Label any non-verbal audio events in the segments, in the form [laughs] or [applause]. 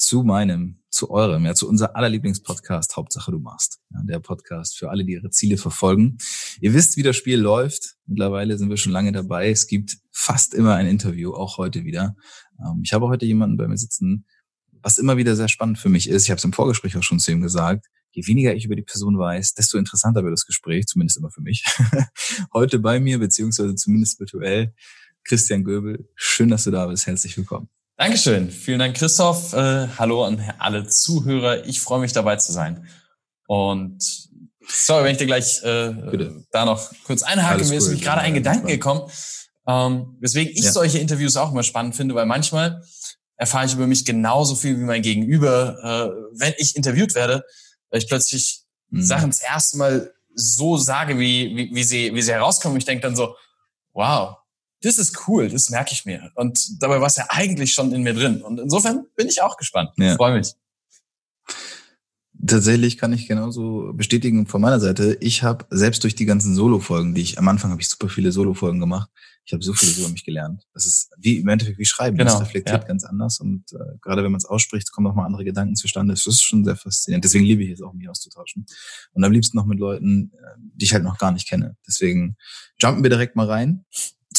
Zu meinem, zu eurem, ja, zu unser aller Lieblingspodcast, Hauptsache du machst. Ja, der Podcast für alle, die ihre Ziele verfolgen. Ihr wisst, wie das Spiel läuft. Mittlerweile sind wir schon lange dabei. Es gibt fast immer ein Interview, auch heute wieder. Ähm, ich habe heute jemanden bei mir sitzen, was immer wieder sehr spannend für mich ist. Ich habe es im Vorgespräch auch schon zu ihm gesagt. Je weniger ich über die Person weiß, desto interessanter wird das Gespräch, zumindest immer für mich. [laughs] heute bei mir, beziehungsweise zumindest virtuell, Christian Göbel. Schön, dass du da bist. Herzlich willkommen. Dankeschön. Vielen Dank, Christoph. Äh, hallo an alle Zuhörer. Ich freue mich dabei zu sein. Und sorry, wenn ich dir gleich äh, da noch kurz einhake. Mir ist nämlich gerade ein Gedanke gekommen, ähm, weswegen ich ja. solche Interviews auch immer spannend finde, weil manchmal erfahre ich über mich genauso viel wie mein Gegenüber, äh, wenn ich interviewt werde, weil ich plötzlich mhm. Sachen das erste Mal so sage, wie, wie, wie, sie, wie sie herauskommen. Ich denke dann so, wow, das ist cool, das merke ich mir. Und dabei war es ja eigentlich schon in mir drin. Und insofern bin ich auch gespannt. Ja. Freue mich. Tatsächlich kann ich genauso bestätigen von meiner Seite. Ich habe selbst durch die ganzen Solo-Folgen, die ich am Anfang habe ich super viele Solo-Folgen gemacht. Ich habe so viel über mich gelernt. Das ist wie im Endeffekt wie Schreiben. Genau, das reflektiert ja. ganz anders und äh, gerade wenn man es ausspricht, kommen auch mal andere Gedanken zustande. Das ist schon sehr faszinierend. Deswegen liebe ich es auch, mich auszutauschen. Und am liebsten noch mit Leuten, äh, die ich halt noch gar nicht kenne. Deswegen jumpen wir direkt mal rein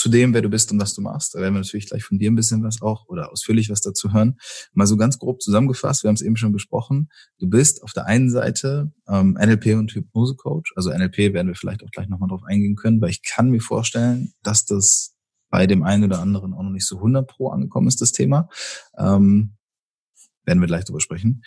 zu dem, wer du bist und was du machst. Da werden wir natürlich gleich von dir ein bisschen was auch oder ausführlich was dazu hören. Mal so ganz grob zusammengefasst, wir haben es eben schon besprochen. Du bist auf der einen Seite ähm, NLP und Hypnose-Coach. Also NLP werden wir vielleicht auch gleich nochmal drauf eingehen können, weil ich kann mir vorstellen, dass das bei dem einen oder anderen auch noch nicht so 100 pro angekommen ist, das Thema. Ähm, werden wir gleich drüber sprechen.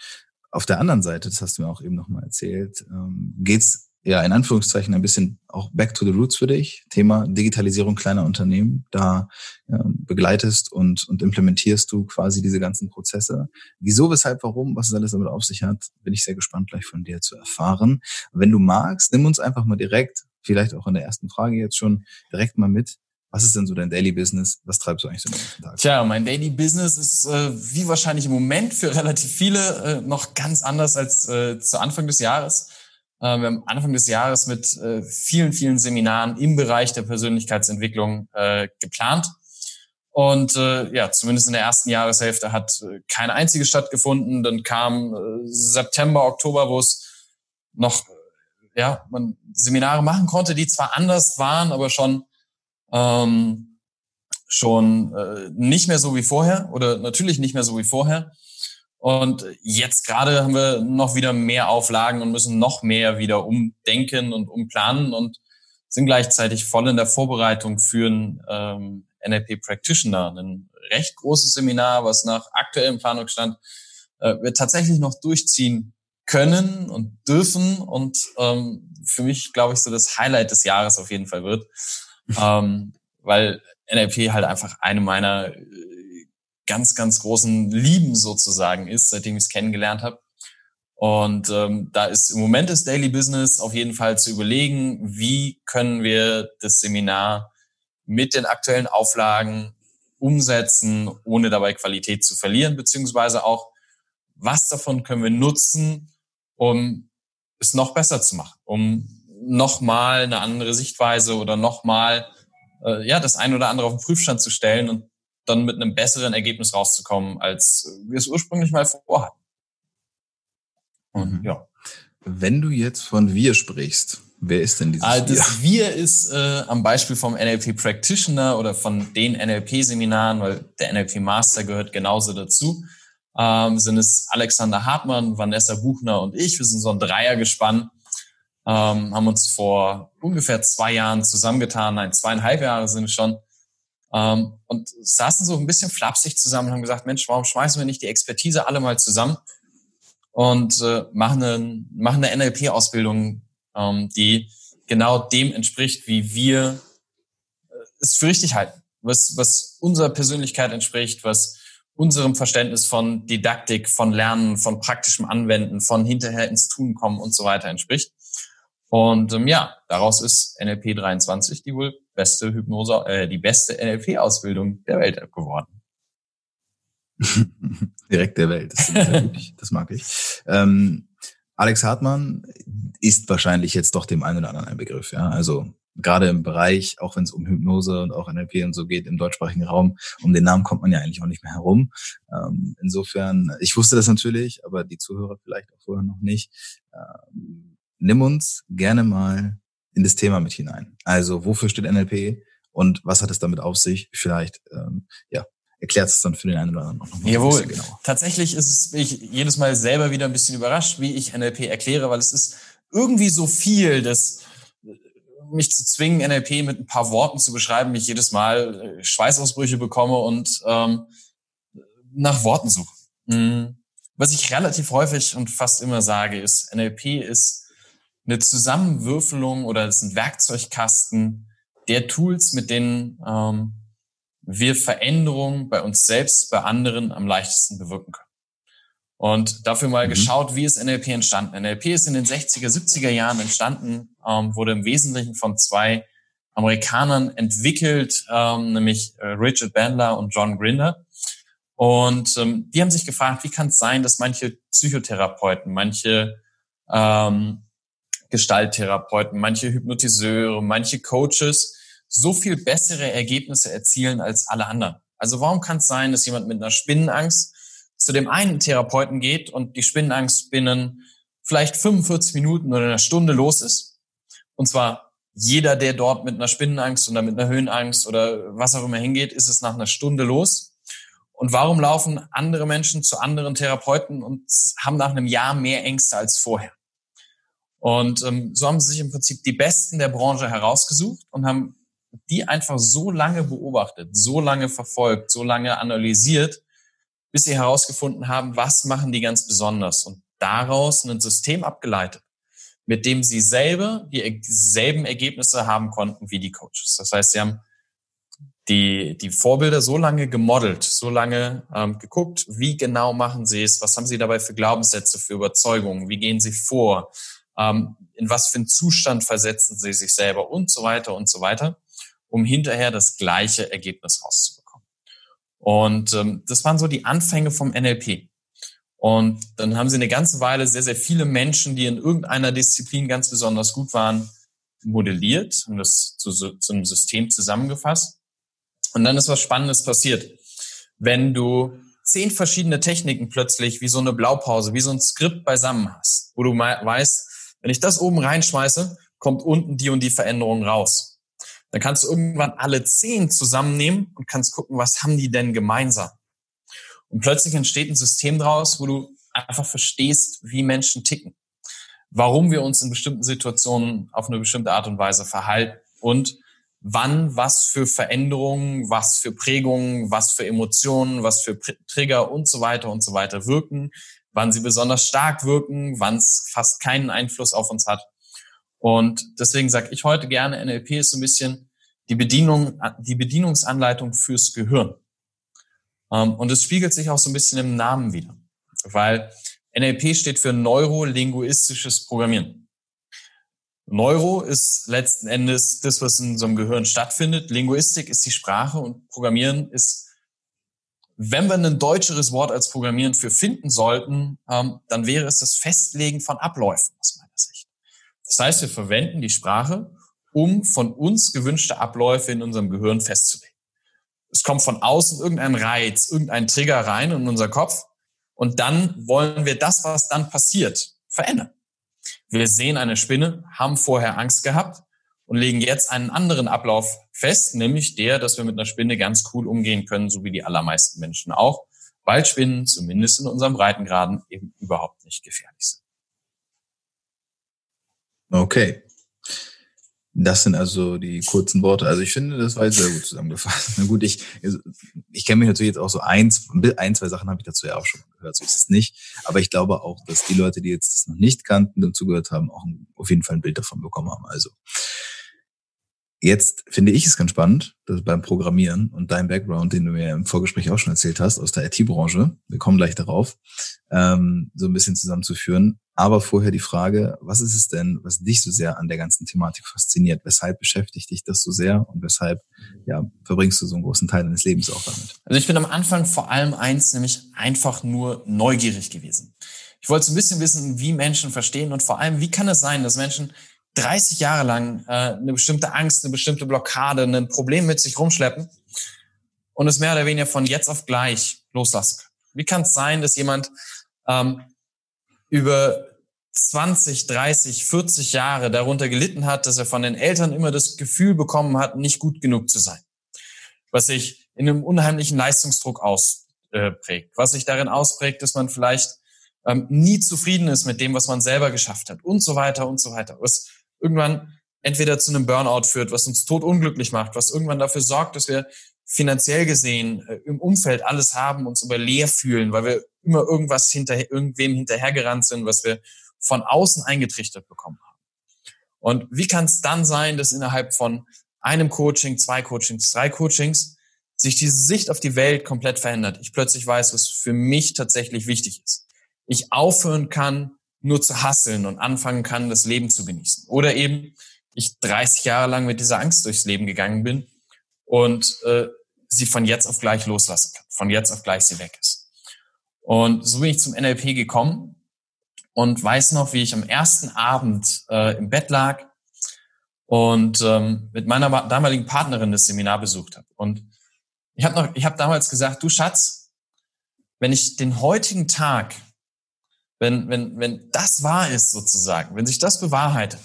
Auf der anderen Seite, das hast du mir auch eben nochmal erzählt, ähm, geht's ja, in Anführungszeichen ein bisschen auch back to the roots für dich. Thema Digitalisierung kleiner Unternehmen. Da ja, begleitest und, und implementierst du quasi diese ganzen Prozesse. Wieso, weshalb, warum, was es alles damit auf sich hat, bin ich sehr gespannt gleich von dir zu erfahren. Wenn du magst, nimm uns einfach mal direkt, vielleicht auch in der ersten Frage jetzt schon, direkt mal mit. Was ist denn so dein Daily Business? Was treibst du eigentlich so den ganzen Tag? Tja, mein Daily Business ist äh, wie wahrscheinlich im Moment für relativ viele äh, noch ganz anders als äh, zu Anfang des Jahres. Äh, wir haben Anfang des Jahres mit äh, vielen, vielen Seminaren im Bereich der Persönlichkeitsentwicklung äh, geplant. Und äh, ja, zumindest in der ersten Jahreshälfte hat äh, keine einzige stattgefunden. Dann kam äh, September, Oktober, wo es noch ja man Seminare machen konnte, die zwar anders waren, aber schon ähm, schon äh, nicht mehr so wie vorher oder natürlich nicht mehr so wie vorher. Und jetzt gerade haben wir noch wieder mehr Auflagen und müssen noch mehr wieder umdenken und umplanen und sind gleichzeitig voll in der Vorbereitung für ein ähm, NLP Practitioner, ein recht großes Seminar, was nach aktuellem Planungsstand äh, wir tatsächlich noch durchziehen können und dürfen und ähm, für mich, glaube ich, so das Highlight des Jahres auf jeden Fall wird, [laughs] ähm, weil NLP halt einfach eine meiner ganz, ganz großen Lieben sozusagen ist, seitdem ich es kennengelernt habe. Und ähm, da ist im Moment das Daily Business auf jeden Fall zu überlegen, wie können wir das Seminar mit den aktuellen Auflagen umsetzen, ohne dabei Qualität zu verlieren, beziehungsweise auch, was davon können wir nutzen, um es noch besser zu machen, um nochmal eine andere Sichtweise oder nochmal äh, ja, das eine oder andere auf den Prüfstand zu stellen und dann mit einem besseren Ergebnis rauszukommen, als wir es ursprünglich mal vorhatten. Und mhm. ja. Wenn du jetzt von wir sprichst, wer ist denn dieses also Das wir ist äh, am Beispiel vom NLP Practitioner oder von den NLP-Seminaren, weil der NLP Master gehört genauso dazu, ähm, sind es Alexander Hartmann, Vanessa Buchner und ich. Wir sind so ein Dreiergespann, ähm, haben uns vor ungefähr zwei Jahren zusammengetan, nein, zweieinhalb Jahre sind es schon, ähm, und saßen so ein bisschen flapsig zusammen und haben gesagt, Mensch, warum schmeißen wir nicht die Expertise alle mal zusammen und äh, machen eine, machen eine NLP-Ausbildung, ähm, die genau dem entspricht, wie wir äh, es für richtig halten, was, was unserer Persönlichkeit entspricht, was unserem Verständnis von Didaktik, von Lernen, von praktischem Anwenden, von hinterher ins Tun kommen und so weiter entspricht. Und ähm, ja, daraus ist NLP 23 die wohl beste Hypnose, äh, die beste NLP-Ausbildung der Welt geworden. [laughs] Direkt der Welt. Das, das mag ich. Ähm, Alex Hartmann ist wahrscheinlich jetzt doch dem einen oder anderen ein Begriff. Ja? Also gerade im Bereich, auch wenn es um Hypnose und auch NLP und so geht, im deutschsprachigen Raum, um den Namen kommt man ja eigentlich auch nicht mehr herum. Ähm, insofern, ich wusste das natürlich, aber die Zuhörer vielleicht auch vorher noch nicht. Ähm, nimm uns gerne mal in das Thema mit hinein. Also wofür steht NLP und was hat es damit auf sich? Vielleicht ähm, ja, erklärt es dann für den einen oder anderen noch mal Jawohl. ein bisschen genau. Tatsächlich ist es, bin ich jedes Mal selber wieder ein bisschen überrascht, wie ich NLP erkläre, weil es ist irgendwie so viel, dass mich zu zwingen, NLP mit ein paar Worten zu beschreiben, mich jedes Mal äh, Schweißausbrüche bekomme und ähm, nach Worten suche. Mhm. Was ich relativ häufig und fast immer sage, ist, NLP ist eine Zusammenwürfelung oder ist ein Werkzeugkasten der Tools, mit denen ähm, wir Veränderungen bei uns selbst, bei anderen am leichtesten bewirken können. Und dafür mal mhm. geschaut, wie ist NLP entstanden. NLP ist in den 60er, 70er Jahren entstanden, ähm, wurde im Wesentlichen von zwei Amerikanern entwickelt, ähm, nämlich äh, Richard Bandler und John Grinder. Und ähm, die haben sich gefragt, wie kann es sein, dass manche Psychotherapeuten, manche ähm, Gestalttherapeuten, manche Hypnotiseure, manche Coaches so viel bessere Ergebnisse erzielen als alle anderen. Also warum kann es sein, dass jemand mit einer Spinnenangst zu dem einen Therapeuten geht und die Spinnenangst binnen vielleicht 45 Minuten oder einer Stunde los ist? Und zwar jeder, der dort mit einer Spinnenangst oder mit einer Höhenangst oder was auch immer hingeht, ist es nach einer Stunde los. Und warum laufen andere Menschen zu anderen Therapeuten und haben nach einem Jahr mehr Ängste als vorher? Und ähm, so haben sie sich im Prinzip die Besten der Branche herausgesucht und haben die einfach so lange beobachtet, so lange verfolgt, so lange analysiert, bis sie herausgefunden haben, was machen die ganz besonders und daraus ein System abgeleitet, mit dem sie selber dieselben Ergebnisse haben konnten wie die Coaches. Das heißt, sie haben die, die Vorbilder so lange gemodelt, so lange ähm, geguckt, wie genau machen sie es, was haben sie dabei für Glaubenssätze, für Überzeugungen, wie gehen sie vor, ähm, in was für einen Zustand versetzen sie sich selber und so weiter und so weiter um hinterher das gleiche Ergebnis rauszubekommen. Und ähm, das waren so die Anfänge vom NLP. Und dann haben sie eine ganze Weile sehr, sehr viele Menschen, die in irgendeiner Disziplin ganz besonders gut waren, modelliert und das zu, zu einem System zusammengefasst. Und dann ist was Spannendes passiert. Wenn du zehn verschiedene Techniken plötzlich wie so eine Blaupause, wie so ein Skript beisammen hast, wo du weißt, wenn ich das oben reinschmeiße, kommt unten die und die Veränderung raus. Dann kannst du irgendwann alle zehn zusammennehmen und kannst gucken, was haben die denn gemeinsam. Und plötzlich entsteht ein System draus, wo du einfach verstehst, wie Menschen ticken, warum wir uns in bestimmten Situationen auf eine bestimmte Art und Weise verhalten und wann was für Veränderungen, was für Prägungen, was für Emotionen, was für Trigger und so weiter und so weiter wirken, wann sie besonders stark wirken, wann es fast keinen Einfluss auf uns hat. Und deswegen sage ich heute gerne, NLP ist so ein bisschen die Bedienung, die Bedienungsanleitung fürs Gehirn. Ähm, und es spiegelt sich auch so ein bisschen im Namen wieder, weil NLP steht für neurolinguistisches Programmieren. Neuro ist letzten Endes das, was in einem Gehirn stattfindet. Linguistik ist die Sprache und Programmieren ist, wenn wir ein deutscheres Wort als Programmieren für finden sollten, ähm, dann wäre es das Festlegen von Abläufen aus meiner Sicht. Das heißt, wir verwenden die Sprache, um von uns gewünschte Abläufe in unserem Gehirn festzulegen. Es kommt von außen irgendein Reiz, irgendein Trigger rein in unser Kopf und dann wollen wir das, was dann passiert, verändern. Wir sehen eine Spinne, haben vorher Angst gehabt und legen jetzt einen anderen Ablauf fest, nämlich der, dass wir mit einer Spinne ganz cool umgehen können, so wie die allermeisten Menschen auch, weil Spinnen zumindest in unserem Breitengraden eben überhaupt nicht gefährlich sind. Okay. Das sind also die kurzen Worte. Also ich finde, das war jetzt sehr gut zusammengefasst. [laughs] Na gut, ich, also ich kenne mich natürlich jetzt auch so eins, ein, zwei Sachen habe ich dazu ja auch schon gehört, so ist es nicht. Aber ich glaube auch, dass die Leute, die jetzt das noch nicht kannten und zugehört haben, auch auf jeden Fall ein Bild davon bekommen haben. Also Jetzt finde ich es ganz spannend, dass beim Programmieren und dein Background, den du mir im Vorgespräch auch schon erzählt hast, aus der IT-Branche, wir kommen gleich darauf, ähm, so ein bisschen zusammenzuführen. Aber vorher die Frage, was ist es denn, was dich so sehr an der ganzen Thematik fasziniert? Weshalb beschäftigt dich das so sehr und weshalb ja, verbringst du so einen großen Teil deines Lebens auch damit? Also ich bin am Anfang vor allem eins, nämlich einfach nur neugierig gewesen. Ich wollte so ein bisschen wissen, wie Menschen verstehen und vor allem, wie kann es sein, dass Menschen 30 Jahre lang äh, eine bestimmte Angst, eine bestimmte Blockade, ein Problem mit sich rumschleppen und es mehr oder weniger von jetzt auf gleich loslassen kann. Wie kann es sein, dass jemand ähm, über 20, 30, 40 Jahre darunter gelitten hat, dass er von den Eltern immer das Gefühl bekommen hat, nicht gut genug zu sein, was sich in einem unheimlichen Leistungsdruck ausprägt, was sich darin ausprägt, dass man vielleicht ähm, nie zufrieden ist mit dem, was man selber geschafft hat und so weiter und so weiter. Was irgendwann entweder zu einem Burnout führt, was uns totunglücklich macht, was irgendwann dafür sorgt, dass wir finanziell gesehen äh, im Umfeld alles haben, uns aber leer fühlen, weil wir immer irgendwas hinter irgendwem hinterhergerannt sind, was wir von außen eingetrichtert bekommen haben. Und wie kann es dann sein, dass innerhalb von einem Coaching, zwei Coachings, drei Coachings sich diese Sicht auf die Welt komplett verändert? Ich plötzlich weiß, was für mich tatsächlich wichtig ist. Ich aufhören kann, nur zu hasseln und anfangen kann, das Leben zu genießen. Oder eben ich 30 Jahre lang mit dieser Angst durchs Leben gegangen bin und äh, sie von jetzt auf gleich loslassen kann, von jetzt auf gleich sie weg ist. Und so bin ich zum NLP gekommen und weiß noch, wie ich am ersten Abend äh, im Bett lag und ähm, mit meiner damaligen Partnerin das Seminar besucht habe. Und ich habe noch, ich habe damals gesagt, du Schatz, wenn ich den heutigen Tag wenn, wenn, wenn das wahr ist sozusagen, wenn sich das bewahrheitet,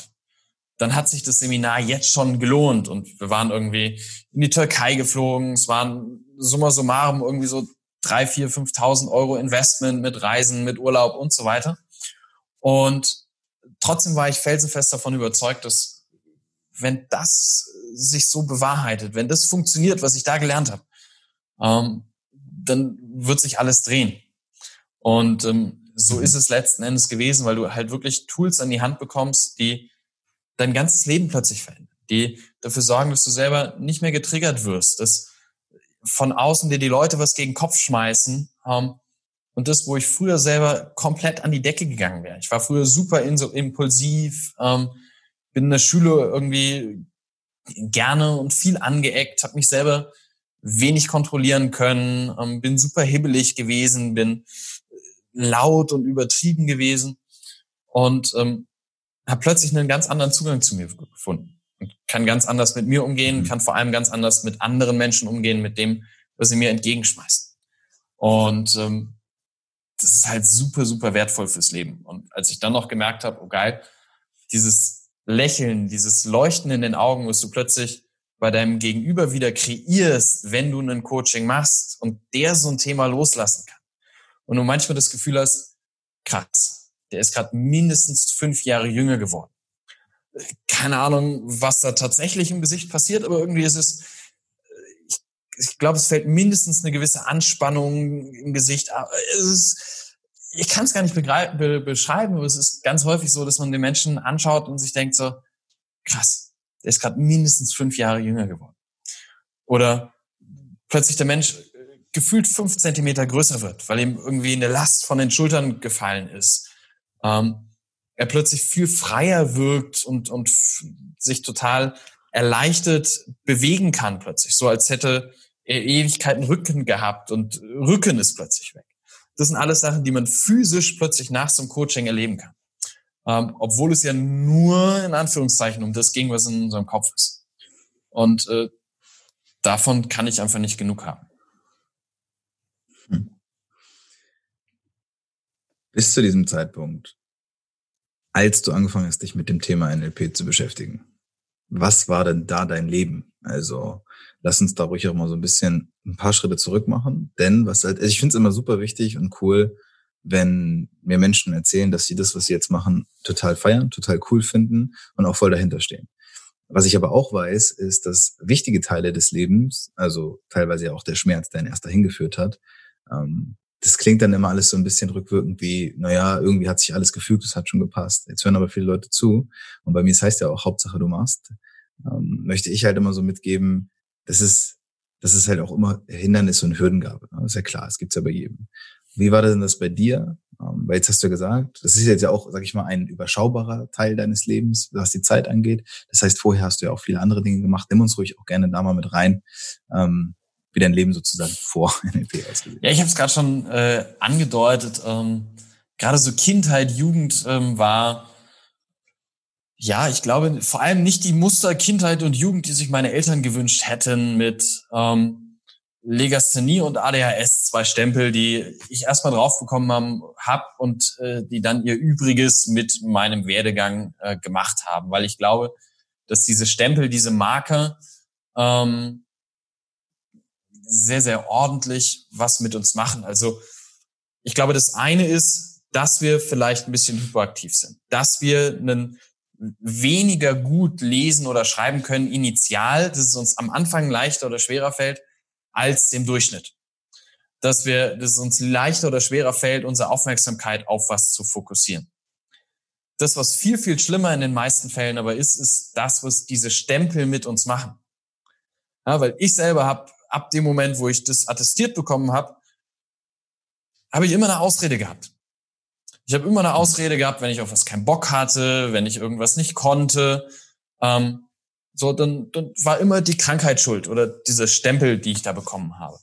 dann hat sich das Seminar jetzt schon gelohnt und wir waren irgendwie in die Türkei geflogen. Es waren summa summarum irgendwie so drei, vier, 5.000 Euro Investment mit Reisen, mit Urlaub und so weiter. Und trotzdem war ich felsenfest davon überzeugt, dass wenn das sich so bewahrheitet, wenn das funktioniert, was ich da gelernt habe, ähm, dann wird sich alles drehen. Und ähm, so mhm. ist es letzten Endes gewesen, weil du halt wirklich Tools an die Hand bekommst, die dein ganzes Leben plötzlich verändern, die dafür sorgen, dass du selber nicht mehr getriggert wirst, dass von außen dir die Leute was gegen den Kopf schmeißen. Ähm, und das, wo ich früher selber komplett an die Decke gegangen wäre. Ich war früher super impulsiv, ähm, bin in der Schule irgendwie gerne und viel angeeckt, habe mich selber wenig kontrollieren können, ähm, bin super hibbelig gewesen, bin laut und übertrieben gewesen und ähm, habe plötzlich einen ganz anderen Zugang zu mir gefunden und kann ganz anders mit mir umgehen, mhm. kann vor allem ganz anders mit anderen Menschen umgehen, mit dem, was sie mir entgegenschmeißen. Und ähm, das ist halt super, super wertvoll fürs Leben. Und als ich dann noch gemerkt habe, oh geil, dieses Lächeln, dieses Leuchten in den Augen, was du plötzlich bei deinem Gegenüber wieder kreierst, wenn du ein Coaching machst und der so ein Thema loslassen kann und du manchmal das Gefühl hast, krass, der ist gerade mindestens fünf Jahre jünger geworden. Keine Ahnung, was da tatsächlich im Gesicht passiert, aber irgendwie ist es, ich, ich glaube, es fällt mindestens eine gewisse Anspannung im Gesicht. Es ist, ich kann es gar nicht be beschreiben, aber es ist ganz häufig so, dass man den Menschen anschaut und sich denkt so, krass, der ist gerade mindestens fünf Jahre jünger geworden. Oder plötzlich der Mensch gefühlt fünf Zentimeter größer wird, weil ihm irgendwie eine Last von den Schultern gefallen ist. Ähm, er plötzlich viel freier wirkt und, und sich total erleichtert bewegen kann plötzlich, so als hätte er Ewigkeiten Rücken gehabt und Rücken ist plötzlich weg. Das sind alles Sachen, die man physisch plötzlich nach so einem Coaching erleben kann. ähm, obwohl es ja nur in Anführungszeichen um das ging, was in unserem Kopf ist. Und äh, davon kann ich einfach nicht genug haben. Bis zu diesem Zeitpunkt, als du angefangen hast, dich mit dem Thema NLP zu beschäftigen, was war denn da dein Leben? Also lass uns da ruhig auch mal so ein bisschen ein paar Schritte zurück machen. Denn was halt, also ich finde es immer super wichtig und cool, wenn mir Menschen erzählen, dass sie das, was sie jetzt machen, total feiern, total cool finden und auch voll dahinter stehen. Was ich aber auch weiß, ist, dass wichtige Teile des Lebens, also teilweise auch der Schmerz, der ihn erst dahin geführt hat, ähm, das klingt dann immer alles so ein bisschen rückwirkend wie, naja, irgendwie hat sich alles gefügt, es hat schon gepasst. Jetzt hören aber viele Leute zu. Und bei mir, es heißt ja auch, Hauptsache du machst, ähm, möchte ich halt immer so mitgeben, das ist, dass es halt auch immer Hindernisse und Hürden gab. Ne? Das ist ja klar, es gibt's ja bei jedem. Wie war denn das bei dir? Ähm, weil jetzt hast du gesagt, das ist jetzt ja auch, sag ich mal, ein überschaubarer Teil deines Lebens, was die Zeit angeht. Das heißt, vorher hast du ja auch viele andere Dinge gemacht. Nimm uns ruhig auch gerne da mal mit rein, ähm, wie dein Leben sozusagen vor [laughs] NLP ausgesehen Ja, ich habe es gerade schon äh, angedeutet. Ähm, gerade so Kindheit, Jugend ähm, war ja, ich glaube, vor allem nicht die Muster Kindheit und Jugend, die sich meine Eltern gewünscht hätten mit ähm, Legasthenie und ADHS, zwei Stempel, die ich erstmal drauf bekommen haben, hab und äh, die dann ihr Übriges mit meinem Werdegang äh, gemacht haben, weil ich glaube, dass diese Stempel, diese Marker ähm, sehr, sehr ordentlich was mit uns machen. Also ich glaube, das eine ist, dass wir vielleicht ein bisschen hyperaktiv sind, dass wir einen weniger gut lesen oder schreiben können initial, dass es uns am Anfang leichter oder schwerer fällt, als dem Durchschnitt. Dass wir, dass es uns leichter oder schwerer fällt, unsere Aufmerksamkeit auf was zu fokussieren. Das, was viel, viel schlimmer in den meisten Fällen aber ist, ist das, was diese Stempel mit uns machen. Ja, weil ich selber habe ab dem Moment, wo ich das attestiert bekommen habe, habe ich immer eine Ausrede gehabt. Ich habe immer eine Ausrede gehabt, wenn ich auf was keinen Bock hatte, wenn ich irgendwas nicht konnte. Ähm, so, dann, dann war immer die Krankheit schuld oder diese Stempel, die ich da bekommen habe.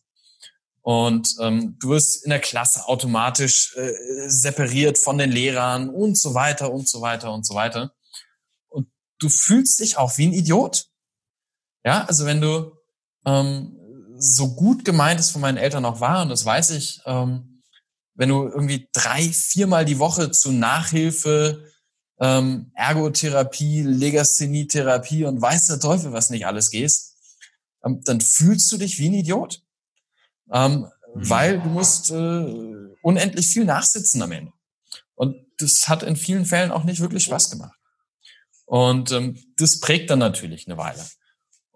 Und ähm, du wirst in der Klasse automatisch äh, separiert von den Lehrern und so weiter und so weiter und so weiter. Und du fühlst dich auch wie ein Idiot. Ja, also wenn du ähm, so gut gemeint es von meinen Eltern auch war, und das weiß ich, ähm, wenn du irgendwie drei, viermal die Woche zu Nachhilfe ähm, Ergotherapie, Legasthenie-Therapie und weiß der Teufel, was nicht alles gehst, ähm, dann fühlst du dich wie ein Idiot. Ähm, mhm. Weil du musst äh, unendlich viel nachsitzen am Ende. Und das hat in vielen Fällen auch nicht wirklich Spaß gemacht. Und ähm, das prägt dann natürlich eine Weile.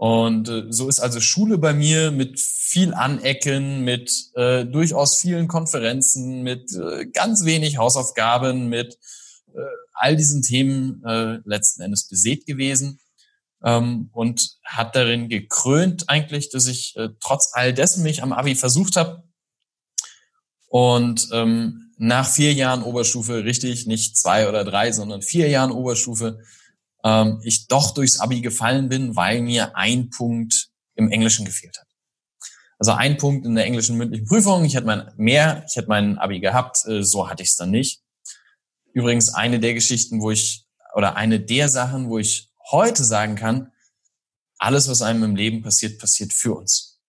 Und äh, so ist also Schule bei mir mit viel Anecken, mit äh, durchaus vielen Konferenzen, mit äh, ganz wenig Hausaufgaben, mit äh, all diesen Themen äh, letzten Endes besät gewesen ähm, und hat darin gekrönt eigentlich, dass ich äh, trotz all dessen mich am Abi versucht habe und ähm, nach vier Jahren Oberstufe, richtig, nicht zwei oder drei, sondern vier Jahren Oberstufe, ähm, ich doch durchs Abi gefallen bin, weil mir ein Punkt im Englischen gefehlt hat. Also ein Punkt in der englischen mündlichen Prüfung. Ich hätte mein mehr, ich hätte mein Abi gehabt, äh, so hatte ich es dann nicht. Übrigens eine der Geschichten, wo ich, oder eine der Sachen, wo ich heute sagen kann, alles, was einem im Leben passiert, passiert für uns.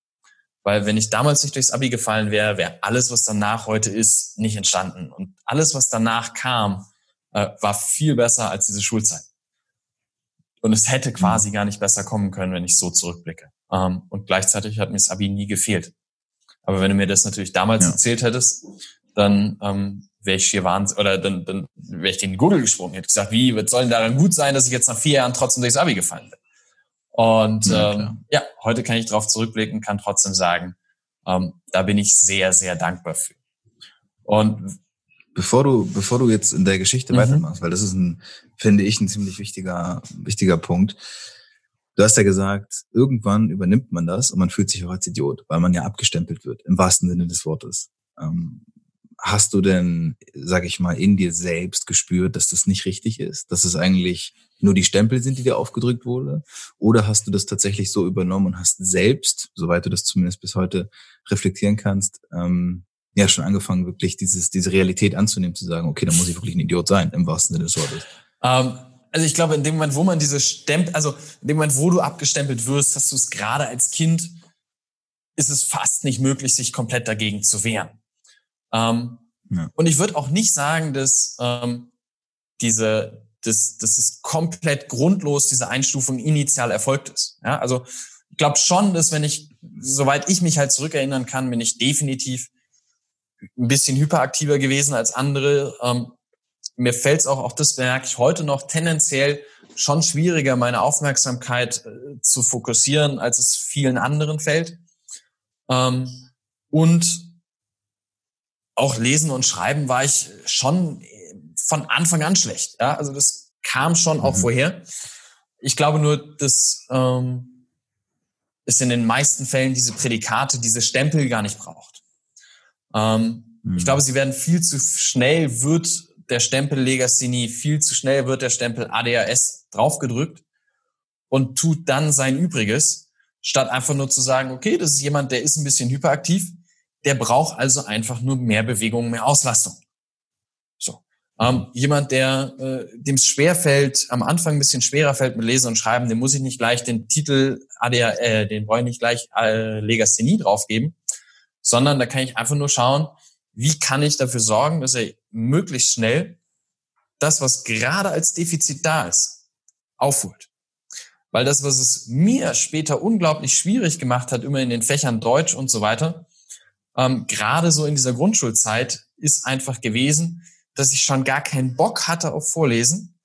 Weil wenn ich damals nicht durchs Abi gefallen wäre, wäre alles, was danach heute ist, nicht entstanden. Und alles, was danach kam, äh, war viel besser als diese Schulzeit. Und es hätte quasi gar nicht besser kommen können, wenn ich so zurückblicke. Ähm, und gleichzeitig hat mir das Abi nie gefehlt. Aber wenn du mir das natürlich damals ja. erzählt hättest, dann ähm, wäre ich hier wahnsinnig, oder dann, dann wäre ich den Google gesprungen, hätte gesagt, wie, was soll denn daran gut sein, dass ich jetzt nach vier Jahren trotzdem durchs Abi gefallen bin? Und ja, ähm, ja heute kann ich darauf zurückblicken, kann trotzdem sagen, ähm, da bin ich sehr, sehr dankbar für. Und bevor du, bevor du jetzt in der Geschichte mhm. weitermachst, weil das ist ein, finde ich, ein ziemlich wichtiger, wichtiger Punkt. Du hast ja gesagt, irgendwann übernimmt man das und man fühlt sich auch als Idiot, weil man ja abgestempelt wird, im wahrsten Sinne des Wortes. Ähm, hast du denn, sag ich mal, in dir selbst gespürt, dass das nicht richtig ist? Dass es eigentlich nur die Stempel sind, die dir aufgedrückt wurde? Oder hast du das tatsächlich so übernommen und hast selbst, soweit du das zumindest bis heute reflektieren kannst, ähm, ja schon angefangen, wirklich dieses, diese Realität anzunehmen, zu sagen, okay, da muss ich wirklich ein Idiot sein, im wahrsten Sinne des Wortes. Ähm, also ich glaube, in dem Moment, wo man diese Stempel, also in dem Moment, wo du abgestempelt wirst, hast du es gerade als Kind, ist es fast nicht möglich, sich komplett dagegen zu wehren. Ähm, ja. Und ich würde auch nicht sagen, dass ähm, diese, dass, dass es komplett grundlos diese Einstufung initial erfolgt ist. Ja, also ich glaube schon, dass wenn ich, soweit ich mich halt zurückerinnern kann, bin ich definitiv ein bisschen hyperaktiver gewesen als andere. Ähm, mir fällt es auch, auch das merke ich heute noch tendenziell schon schwieriger, meine Aufmerksamkeit äh, zu fokussieren, als es vielen anderen fällt. Ähm, und auch lesen und schreiben war ich schon von Anfang an schlecht. Ja? Also das kam schon auch mhm. vorher. Ich glaube nur, dass ähm, es in den meisten Fällen diese Prädikate, diese Stempel gar nicht braucht. Ähm, mhm. Ich glaube, sie werden viel zu schnell, wird der Stempel Legasthenie, viel zu schnell wird der Stempel ADHS draufgedrückt und tut dann sein Übriges, statt einfach nur zu sagen, okay, das ist jemand, der ist ein bisschen hyperaktiv, der braucht also einfach nur mehr Bewegung, mehr Auslastung. So. Ähm, jemand, der äh, dem es schwer fällt, am Anfang ein bisschen schwerer fällt mit Lesen und Schreiben, dem muss ich nicht gleich den Titel ADHS, äh, den brauche ich nicht gleich äh, Legasthenie draufgeben, sondern da kann ich einfach nur schauen, wie kann ich dafür sorgen, dass er möglichst schnell das, was gerade als Defizit da ist, aufholt. Weil das, was es mir später unglaublich schwierig gemacht hat, immer in den Fächern Deutsch und so weiter, ähm, gerade so in dieser Grundschulzeit, ist einfach gewesen, dass ich schon gar keinen Bock hatte auf Vorlesen,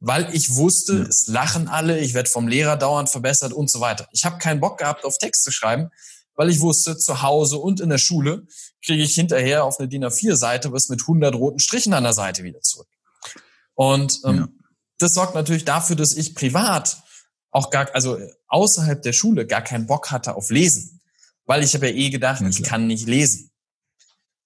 weil ich wusste, ja. es lachen alle, ich werde vom Lehrer dauernd verbessert und so weiter. Ich habe keinen Bock gehabt, auf Text zu schreiben, weil ich wusste, zu Hause und in der Schule kriege ich hinterher auf eine DIN A4-Seite was mit 100 roten Strichen an der Seite wieder zurück. Und ähm, ja. das sorgt natürlich dafür, dass ich privat auch gar, also außerhalb der Schule gar keinen Bock hatte auf Lesen, weil ich habe ja eh gedacht, ja, ich kann nicht lesen.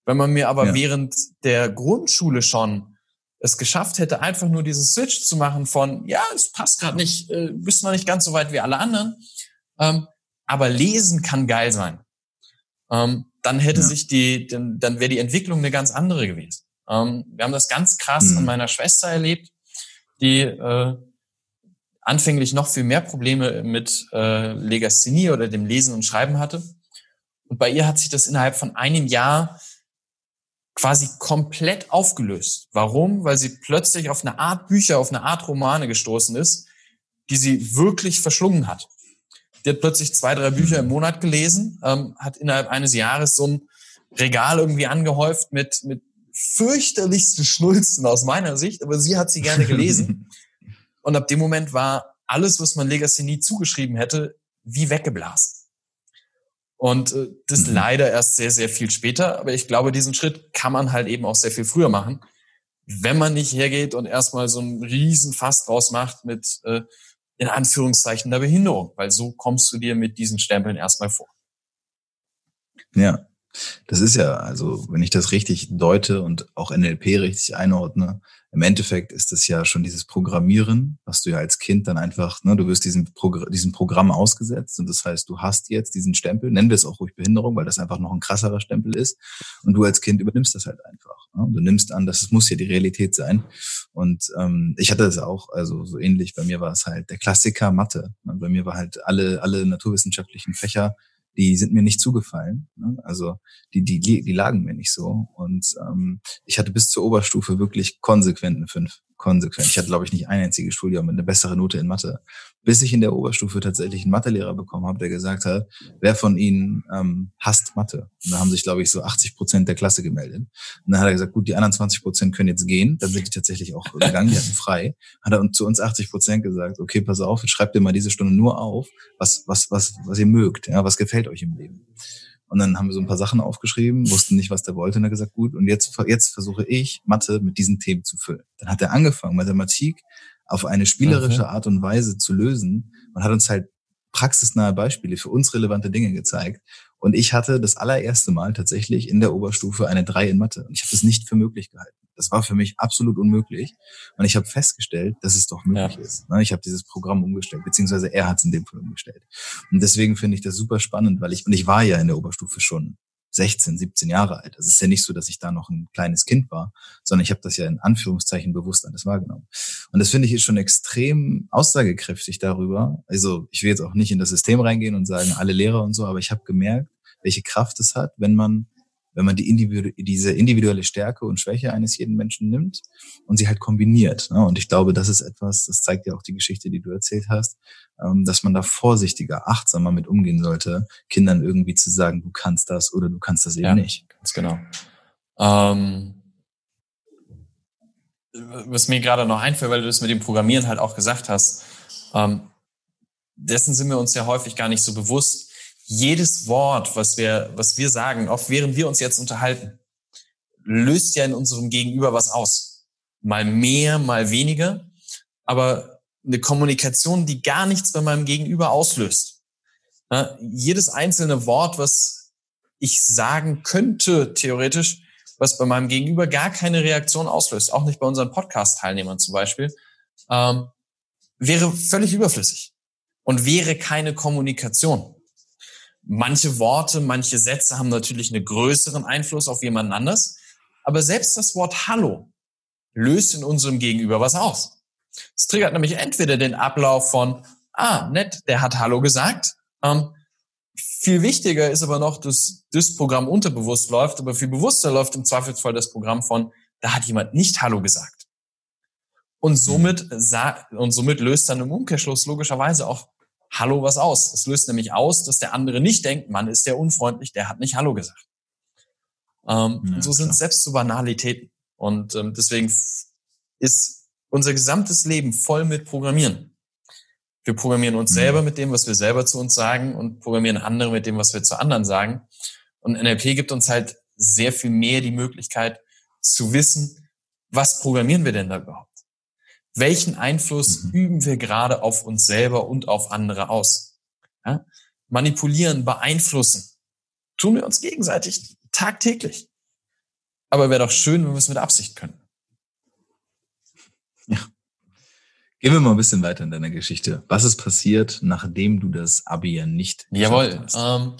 Wenn man mir aber ja. während der Grundschule schon es geschafft hätte, einfach nur diesen Switch zu machen von, ja, es passt gerade nicht, äh, bist noch nicht ganz so weit wie alle anderen, ähm, aber lesen kann geil sein. Ähm, dann hätte ja. sich die, dann, dann wäre die Entwicklung eine ganz andere gewesen. Ähm, wir haben das ganz krass mhm. an meiner Schwester erlebt, die äh, anfänglich noch viel mehr Probleme mit äh, Legasthenie oder dem Lesen und Schreiben hatte. Und bei ihr hat sich das innerhalb von einem Jahr quasi komplett aufgelöst. Warum? Weil sie plötzlich auf eine Art Bücher, auf eine Art Romane gestoßen ist, die sie wirklich verschlungen hat. Die hat plötzlich zwei, drei Bücher im Monat gelesen, ähm, hat innerhalb eines Jahres so ein Regal irgendwie angehäuft mit, mit fürchterlichsten Schnulzen aus meiner Sicht, aber sie hat sie gerne [laughs] gelesen. Und ab dem Moment war alles, was man Legasthenie zugeschrieben hätte, wie weggeblasen. Und äh, das mhm. leider erst sehr, sehr viel später. Aber ich glaube, diesen Schritt kann man halt eben auch sehr viel früher machen, wenn man nicht hergeht und erstmal so einen riesen Fass draus macht mit äh, in Anführungszeichen der Behinderung, weil so kommst du dir mit diesen Stempeln erstmal vor. Ja, das ist ja, also wenn ich das richtig deute und auch NLP richtig einordne, im Endeffekt ist es ja schon dieses Programmieren, was du ja als Kind dann einfach, ne, du wirst diesem, Progr diesem Programm ausgesetzt und das heißt, du hast jetzt diesen Stempel, nennen wir es auch ruhig Behinderung, weil das einfach noch ein krasserer Stempel ist und du als Kind übernimmst das halt einfach. Ne? Du nimmst an, dass es muss ja die Realität sein und ähm, ich hatte das auch, also so ähnlich, bei mir war es halt der Klassiker Mathe. Ne? Bei mir war halt alle, alle naturwissenschaftlichen Fächer die sind mir nicht zugefallen. Ne? Also die, die, die lagen mir nicht so. Und ähm, ich hatte bis zur Oberstufe wirklich konsequent eine fünf konsequent. Ich hatte, glaube ich, nicht ein einziges Studium mit einer besseren Note in Mathe. Bis ich in der Oberstufe tatsächlich einen Mathelehrer bekommen habe, der gesagt hat, wer von Ihnen ähm, hasst Mathe? Und da haben sich, glaube ich, so 80 Prozent der Klasse gemeldet. Und dann hat er gesagt, gut, die anderen 20 Prozent können jetzt gehen. Dann sind die tatsächlich auch gegangen, die hatten frei. Hat er zu uns 80 Prozent gesagt, okay, pass auf, schreibt ihr mal diese Stunde nur auf, was, was, was, was ihr mögt, ja, was gefällt euch im Leben. Und dann haben wir so ein paar Sachen aufgeschrieben, wussten nicht, was der wollte. Und er hat gesagt, gut, und jetzt, jetzt versuche ich, Mathe mit diesen Themen zu füllen. Dann hat er angefangen, Mathematik auf eine spielerische okay. Art und Weise zu lösen und hat uns halt praxisnahe Beispiele für uns relevante Dinge gezeigt. Und ich hatte das allererste Mal tatsächlich in der Oberstufe eine drei in Mathe. Und ich habe das nicht für möglich gehalten. Das war für mich absolut unmöglich. Und ich habe festgestellt, dass es doch möglich ja. ist. Ne, ich habe dieses Programm umgestellt, beziehungsweise er hat es in dem Fall umgestellt. Und deswegen finde ich das super spannend, weil ich, und ich war ja in der Oberstufe schon 16, 17 Jahre alt. Also es ist ja nicht so, dass ich da noch ein kleines Kind war, sondern ich habe das ja in Anführungszeichen bewusst alles wahrgenommen. Und das finde ich ist schon extrem aussagekräftig darüber. Also ich will jetzt auch nicht in das System reingehen und sagen, alle Lehrer und so, aber ich habe gemerkt, welche Kraft es hat, wenn man wenn man die individu diese individuelle Stärke und Schwäche eines jeden Menschen nimmt und sie halt kombiniert. Ne? Und ich glaube, das ist etwas, das zeigt ja auch die Geschichte, die du erzählt hast, ähm, dass man da vorsichtiger, achtsamer mit umgehen sollte, Kindern irgendwie zu sagen, du kannst das oder du kannst das eben ja, nicht. Ganz genau. Ähm, was mir gerade noch einfällt, weil du das mit dem Programmieren halt auch gesagt hast, ähm, dessen sind wir uns ja häufig gar nicht so bewusst, jedes Wort, was wir, was wir sagen, auch während wir uns jetzt unterhalten, löst ja in unserem Gegenüber was aus. Mal mehr, mal weniger. Aber eine Kommunikation, die gar nichts bei meinem Gegenüber auslöst. Ja, jedes einzelne Wort, was ich sagen könnte, theoretisch, was bei meinem Gegenüber gar keine Reaktion auslöst, auch nicht bei unseren Podcast-Teilnehmern zum Beispiel, ähm, wäre völlig überflüssig und wäre keine Kommunikation. Manche Worte, manche Sätze haben natürlich einen größeren Einfluss auf jemanden anders. Aber selbst das Wort Hallo löst in unserem Gegenüber was aus. Es triggert nämlich entweder den Ablauf von, ah, nett, der hat Hallo gesagt. Ähm, viel wichtiger ist aber noch, dass das Programm unterbewusst läuft, aber viel bewusster läuft im Zweifelsfall das Programm von, da hat jemand nicht Hallo gesagt. Und somit, und somit löst dann im Umkehrschluss logischerweise auch Hallo was aus. Es löst nämlich aus, dass der andere nicht denkt, Mann ist der unfreundlich, der hat nicht Hallo gesagt. Ähm, ja, und so sind es selbst so Banalitäten. Und ähm, deswegen ist unser gesamtes Leben voll mit Programmieren. Wir programmieren uns mhm. selber mit dem, was wir selber zu uns sagen und programmieren andere mit dem, was wir zu anderen sagen. Und NLP gibt uns halt sehr viel mehr die Möglichkeit zu wissen, was programmieren wir denn da überhaupt? Welchen Einfluss mhm. üben wir gerade auf uns selber und auf andere aus? Ja? Manipulieren, beeinflussen, tun wir uns gegenseitig tagtäglich. Aber wäre doch schön, wenn wir es mit Absicht können. Ja. Gehen wir mal ein bisschen weiter in deiner Geschichte. Was ist passiert, nachdem du das Abi ja nicht Jawohl. Ähm,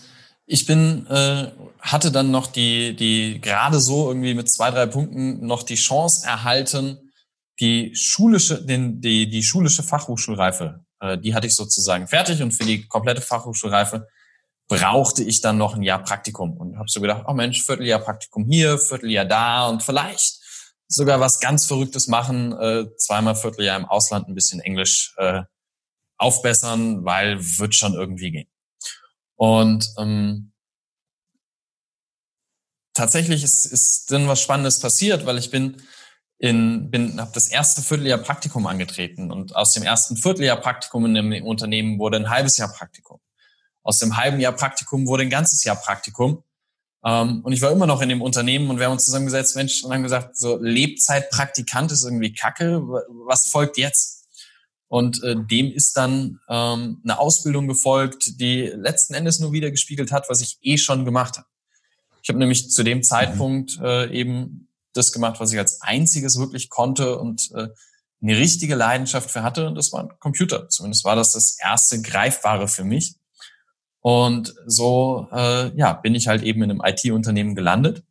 ich bin, äh, hatte dann noch die, die gerade so irgendwie mit zwei, drei Punkten noch die Chance erhalten, die schulische, den, die, die schulische Fachhochschulreife, äh, die hatte ich sozusagen fertig und für die komplette Fachhochschulreife brauchte ich dann noch ein Jahr Praktikum und habe so gedacht, oh Mensch, Vierteljahr Praktikum hier, Vierteljahr da und vielleicht sogar was ganz Verrücktes machen, äh, zweimal Vierteljahr im Ausland ein bisschen Englisch äh, aufbessern, weil wird schon irgendwie gehen. Und ähm, tatsächlich ist, ist dann was Spannendes passiert, weil ich bin in, bin, habe das erste Vierteljahr Praktikum angetreten und aus dem ersten Vierteljahr Praktikum in einem Unternehmen wurde ein halbes Jahr Praktikum. Aus dem halben Jahr Praktikum wurde ein ganzes Jahr Praktikum. Ähm, und ich war immer noch in dem Unternehmen und wir haben uns zusammengesetzt, Mensch, und haben gesagt, so Lebzeitpraktikant ist irgendwie Kacke. Was folgt jetzt? Und äh, dem ist dann ähm, eine Ausbildung gefolgt, die letzten Endes nur wieder gespiegelt hat, was ich eh schon gemacht habe. Ich habe nämlich zu dem Zeitpunkt äh, eben das gemacht, was ich als einziges wirklich konnte und äh, eine richtige Leidenschaft für hatte. Und das war ein Computer. Zumindest war das das erste Greifbare für mich. Und so äh, ja, bin ich halt eben in einem IT-Unternehmen gelandet,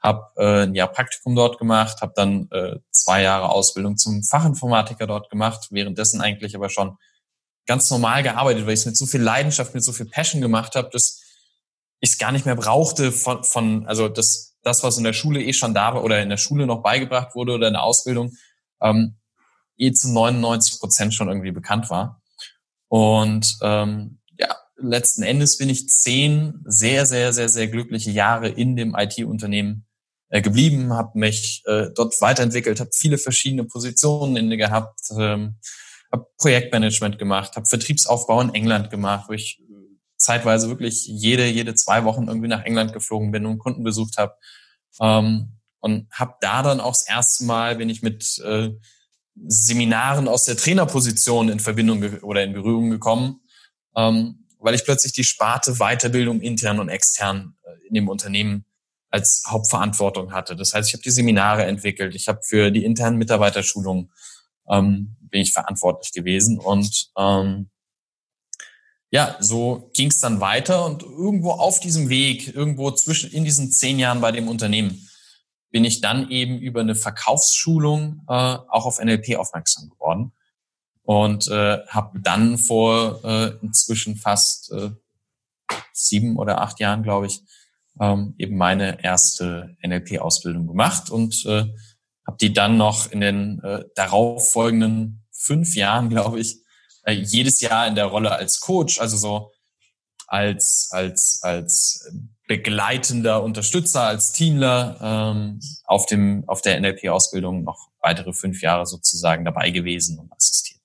habe äh, ein Jahr Praktikum dort gemacht, habe dann äh, zwei Jahre Ausbildung zum Fachinformatiker dort gemacht, währenddessen eigentlich aber schon ganz normal gearbeitet, weil ich es mit so viel Leidenschaft, mit so viel Passion gemacht habe, dass ich es gar nicht mehr brauchte von, von also das das, was in der Schule eh schon da war oder in der Schule noch beigebracht wurde oder in der Ausbildung, ähm, eh zu 99 Prozent schon irgendwie bekannt war. Und ähm, ja, letzten Endes bin ich zehn sehr, sehr, sehr, sehr glückliche Jahre in dem IT-Unternehmen äh, geblieben, habe mich äh, dort weiterentwickelt, habe viele verschiedene Positionen inne gehabt, ähm, habe Projektmanagement gemacht, habe Vertriebsaufbau in England gemacht, wo ich zeitweise wirklich jede, jede zwei Wochen irgendwie nach England geflogen bin und Kunden besucht habe. Ähm, und habe da dann auch das erste Mal, bin ich mit äh, Seminaren aus der Trainerposition in Verbindung oder in Berührung gekommen, ähm, weil ich plötzlich die Sparte Weiterbildung intern und extern äh, in dem Unternehmen als Hauptverantwortung hatte. Das heißt, ich habe die Seminare entwickelt, ich habe für die internen Mitarbeiterschulungen ähm, bin ich verantwortlich gewesen und ähm, ja, so ging es dann weiter und irgendwo auf diesem Weg, irgendwo zwischen in diesen zehn Jahren bei dem Unternehmen, bin ich dann eben über eine Verkaufsschulung äh, auch auf NLP aufmerksam geworden und äh, habe dann vor äh, inzwischen fast äh, sieben oder acht Jahren, glaube ich, ähm, eben meine erste NLP-Ausbildung gemacht und äh, habe die dann noch in den äh, darauf folgenden fünf Jahren, [laughs] glaube ich, äh, jedes Jahr in der Rolle als Coach, also so als als als begleitender Unterstützer, als Teamler ähm, auf dem auf der NLP-Ausbildung noch weitere fünf Jahre sozusagen dabei gewesen und assistiert.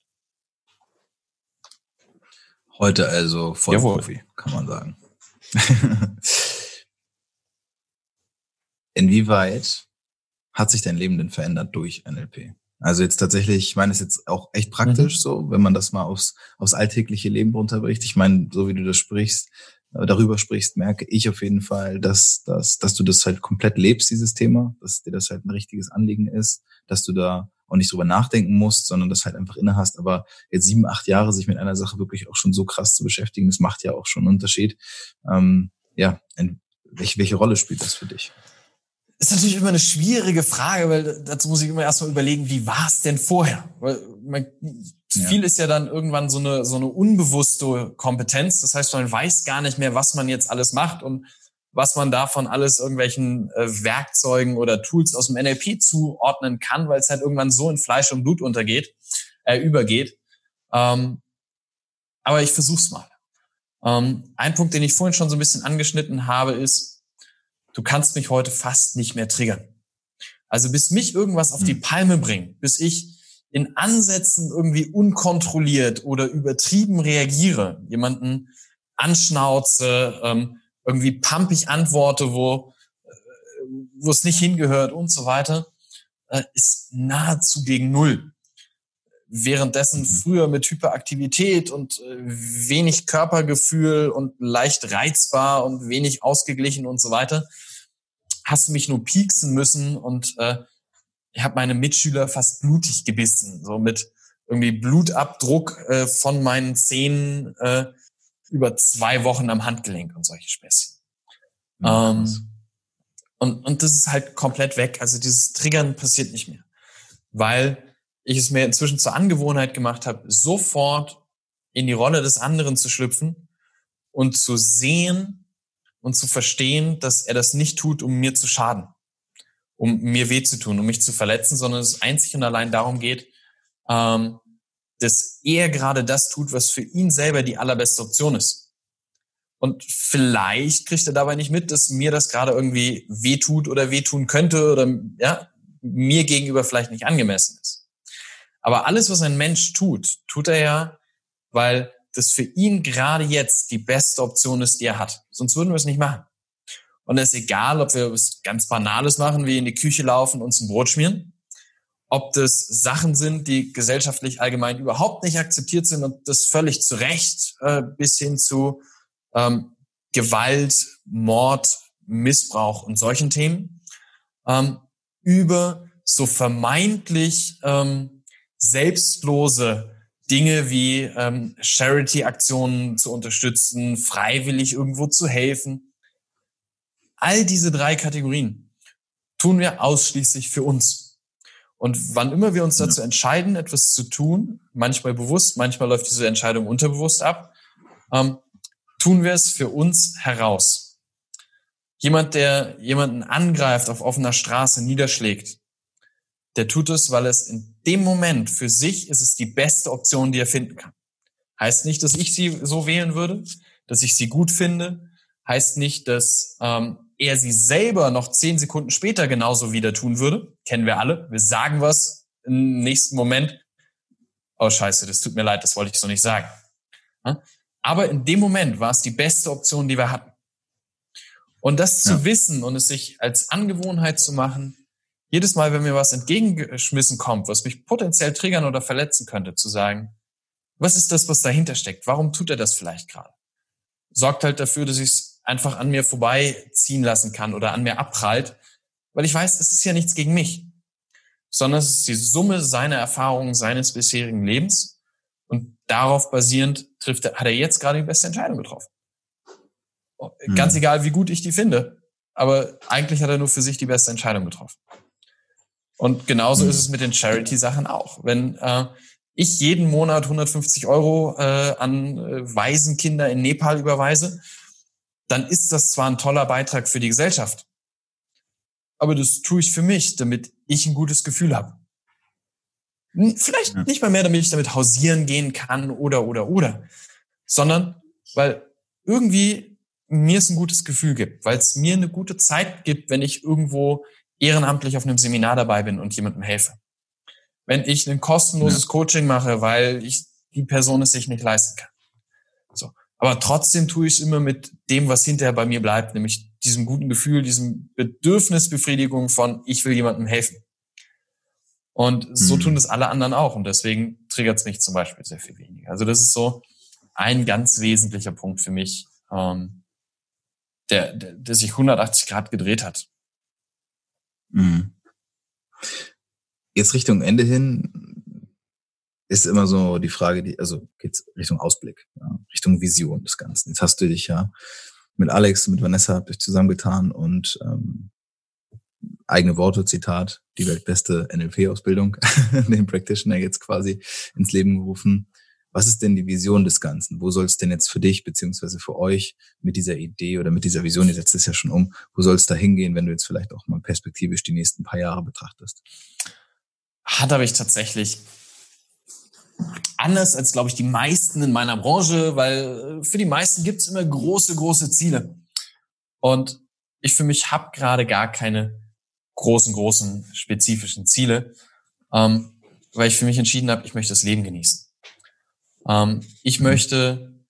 Heute also Vollprofi, kann man sagen. [laughs] Inwieweit hat sich dein Leben denn verändert durch NLP? Also jetzt tatsächlich, ich meine, es ist jetzt auch echt praktisch mhm. so, wenn man das mal aufs, aufs alltägliche Leben runterbricht. Ich meine, so wie du das sprichst, äh, darüber sprichst, merke ich auf jeden Fall, dass, dass, dass du das halt komplett lebst, dieses Thema, dass dir das halt ein richtiges Anliegen ist, dass du da auch nicht drüber nachdenken musst, sondern das halt einfach inne hast. Aber jetzt sieben, acht Jahre sich mit einer Sache wirklich auch schon so krass zu beschäftigen, das macht ja auch schon einen Unterschied. Ähm, ja, welche, welche Rolle spielt das für dich? Ist natürlich immer eine schwierige Frage, weil dazu muss ich immer erstmal überlegen, wie war es denn vorher? Weil man, ja. viel ist ja dann irgendwann so eine, so eine unbewusste Kompetenz. Das heißt, man weiß gar nicht mehr, was man jetzt alles macht und was man davon alles irgendwelchen äh, Werkzeugen oder Tools aus dem NLP zuordnen kann, weil es halt irgendwann so in Fleisch und Blut untergeht, äh, übergeht. Ähm, aber ich versuch's mal. Ähm, ein Punkt, den ich vorhin schon so ein bisschen angeschnitten habe, ist, du kannst mich heute fast nicht mehr triggern. Also bis mich irgendwas auf die hm. Palme bringt, bis ich in Ansätzen irgendwie unkontrolliert oder übertrieben reagiere, jemanden anschnauze, ähm, irgendwie pumpig antworte, wo, äh, wo es nicht hingehört und so weiter, äh, ist nahezu gegen Null. Währenddessen mhm. früher mit Hyperaktivität und äh, wenig Körpergefühl und leicht reizbar und wenig ausgeglichen und so weiter, hast du mich nur pieksen müssen und äh, ich habe meine Mitschüler fast blutig gebissen, so mit irgendwie Blutabdruck äh, von meinen Zähnen äh, über zwei Wochen am Handgelenk und solche Späßchen. Ja, ähm, und, und das ist halt komplett weg. Also dieses Triggern passiert nicht mehr, weil ich es mir inzwischen zur Angewohnheit gemacht habe, sofort in die Rolle des anderen zu schlüpfen und zu sehen, und zu verstehen, dass er das nicht tut, um mir zu schaden, um mir weh zu tun, um mich zu verletzen, sondern es einzig und allein darum geht, ähm, dass er gerade das tut, was für ihn selber die allerbeste Option ist. Und vielleicht kriegt er dabei nicht mit, dass mir das gerade irgendwie weh tut oder wehtun könnte oder ja, mir gegenüber vielleicht nicht angemessen ist. Aber alles, was ein Mensch tut, tut er ja, weil das für ihn gerade jetzt die beste Option ist, die er hat. Sonst würden wir es nicht machen. Und es ist egal, ob wir was ganz Banales machen, wie in die Küche laufen uns ein Brot schmieren, ob das Sachen sind, die gesellschaftlich allgemein überhaupt nicht akzeptiert sind und das völlig zu Recht äh, bis hin zu ähm, Gewalt, Mord, Missbrauch und solchen Themen, ähm, über so vermeintlich ähm, selbstlose Dinge wie ähm, Charity-Aktionen zu unterstützen, freiwillig irgendwo zu helfen. All diese drei Kategorien tun wir ausschließlich für uns. Und wann immer wir uns dazu entscheiden, etwas zu tun, manchmal bewusst, manchmal läuft diese Entscheidung unterbewusst ab, ähm, tun wir es für uns heraus. Jemand, der jemanden angreift, auf offener Straße niederschlägt, der tut es, weil es in dem Moment für sich ist es die beste Option, die er finden kann. Heißt nicht, dass ich sie so wählen würde, dass ich sie gut finde. Heißt nicht, dass ähm, er sie selber noch zehn Sekunden später genauso wieder tun würde. Kennen wir alle. Wir sagen was im nächsten Moment. Oh scheiße, das tut mir leid, das wollte ich so nicht sagen. Aber in dem Moment war es die beste Option, die wir hatten. Und das ja. zu wissen und es sich als Angewohnheit zu machen, jedes Mal, wenn mir was entgegengeschmissen kommt, was mich potenziell triggern oder verletzen könnte, zu sagen, was ist das, was dahinter steckt? Warum tut er das vielleicht gerade? Sorgt halt dafür, dass ich es einfach an mir vorbeiziehen lassen kann oder an mir abprallt, weil ich weiß, es ist ja nichts gegen mich, sondern es ist die Summe seiner Erfahrungen, seines bisherigen Lebens. Und darauf basierend trifft er, hat er jetzt gerade die beste Entscheidung getroffen. Mhm. Ganz egal, wie gut ich die finde. Aber eigentlich hat er nur für sich die beste Entscheidung getroffen. Und genauso mhm. ist es mit den Charity-Sachen auch. Wenn äh, ich jeden Monat 150 Euro äh, an äh, Waisenkinder in Nepal überweise, dann ist das zwar ein toller Beitrag für die Gesellschaft, aber das tue ich für mich, damit ich ein gutes Gefühl habe. Vielleicht ja. nicht mal mehr, damit ich damit hausieren gehen kann oder, oder, oder, sondern weil irgendwie mir es ein gutes Gefühl gibt, weil es mir eine gute Zeit gibt, wenn ich irgendwo ehrenamtlich auf einem Seminar dabei bin und jemandem helfe. Wenn ich ein kostenloses ja. Coaching mache, weil ich die Person es sich nicht leisten kann. So. Aber trotzdem tue ich es immer mit dem, was hinterher bei mir bleibt, nämlich diesem guten Gefühl, diesem Bedürfnisbefriedigung von, ich will jemandem helfen. Und so mhm. tun es alle anderen auch. Und deswegen triggert es mich zum Beispiel sehr viel weniger. Also das ist so ein ganz wesentlicher Punkt für mich, ähm, der, der, der sich 180 Grad gedreht hat. Mhm. Jetzt Richtung Ende hin ist immer so die Frage, die, also geht's Richtung Ausblick, ja, Richtung Vision des Ganzen. Jetzt hast du dich ja mit Alex, mit Vanessa habt euch zusammengetan und ähm, eigene Worte, Zitat, die weltbeste NLP-Ausbildung, [laughs] den Practitioner jetzt quasi ins Leben gerufen. Was ist denn die Vision des Ganzen? Wo soll es denn jetzt für dich beziehungsweise für euch mit dieser Idee oder mit dieser Vision, ihr setzt es ja schon um, wo soll es da hingehen, wenn du jetzt vielleicht auch mal perspektivisch die nächsten paar Jahre betrachtest? Hat aber ich tatsächlich anders als, glaube ich, die meisten in meiner Branche, weil äh, für die meisten gibt es immer große, große Ziele. Und ich für mich habe gerade gar keine großen, großen, spezifischen Ziele, ähm, weil ich für mich entschieden habe, ich möchte das Leben genießen. Ähm, ich mhm. möchte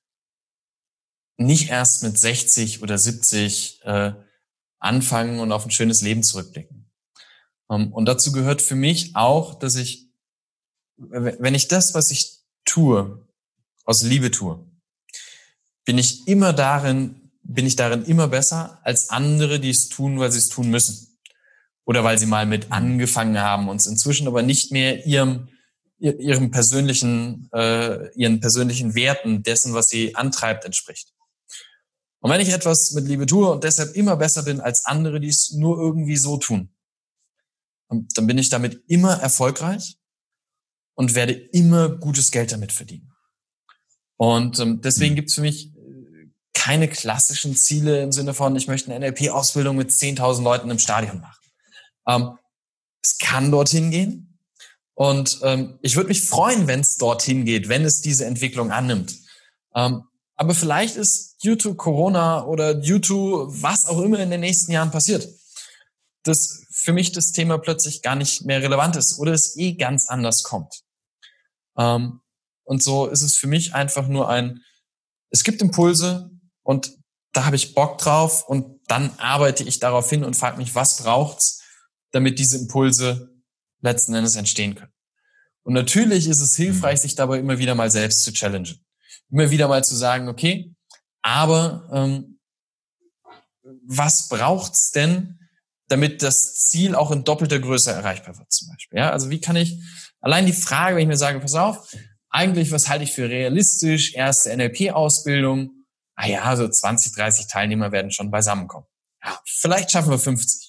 nicht erst mit 60 oder 70 äh, anfangen und auf ein schönes Leben zurückblicken. Ähm, und dazu gehört für mich auch, dass ich, wenn ich das, was ich tue, aus Liebe tue, bin ich immer darin, bin ich darin immer besser als andere, die es tun, weil sie es tun müssen. Oder weil sie mal mit mhm. angefangen haben und es inzwischen aber nicht mehr ihrem ihrem persönlichen, äh, ihren persönlichen Werten, dessen, was sie antreibt, entspricht. Und wenn ich etwas mit Liebe tue und deshalb immer besser bin als andere, die es nur irgendwie so tun, dann bin ich damit immer erfolgreich und werde immer gutes Geld damit verdienen. Und ähm, deswegen gibt es für mich äh, keine klassischen Ziele im Sinne von, ich möchte eine NLP-Ausbildung mit 10.000 Leuten im Stadion machen. Ähm, es kann dorthin gehen, und ähm, ich würde mich freuen, wenn es dorthin geht, wenn es diese Entwicklung annimmt. Ähm, aber vielleicht ist due to Corona oder due to was auch immer in den nächsten Jahren passiert, dass für mich das Thema plötzlich gar nicht mehr relevant ist oder es eh ganz anders kommt. Ähm, und so ist es für mich einfach nur ein, es gibt Impulse und da habe ich Bock drauf und dann arbeite ich darauf hin und frage mich, was braucht's, damit diese Impulse letzten Endes entstehen können. Und natürlich ist es hilfreich, mhm. sich dabei immer wieder mal selbst zu challengen. Immer wieder mal zu sagen, okay, aber ähm, was braucht's denn, damit das Ziel auch in doppelter Größe erreichbar wird, zum Beispiel? Ja, also wie kann ich, allein die Frage, wenn ich mir sage, pass auf, eigentlich, was halte ich für realistisch? Erste NLP-Ausbildung. Ah ja, so 20, 30 Teilnehmer werden schon beisammenkommen. Ja, vielleicht schaffen wir 50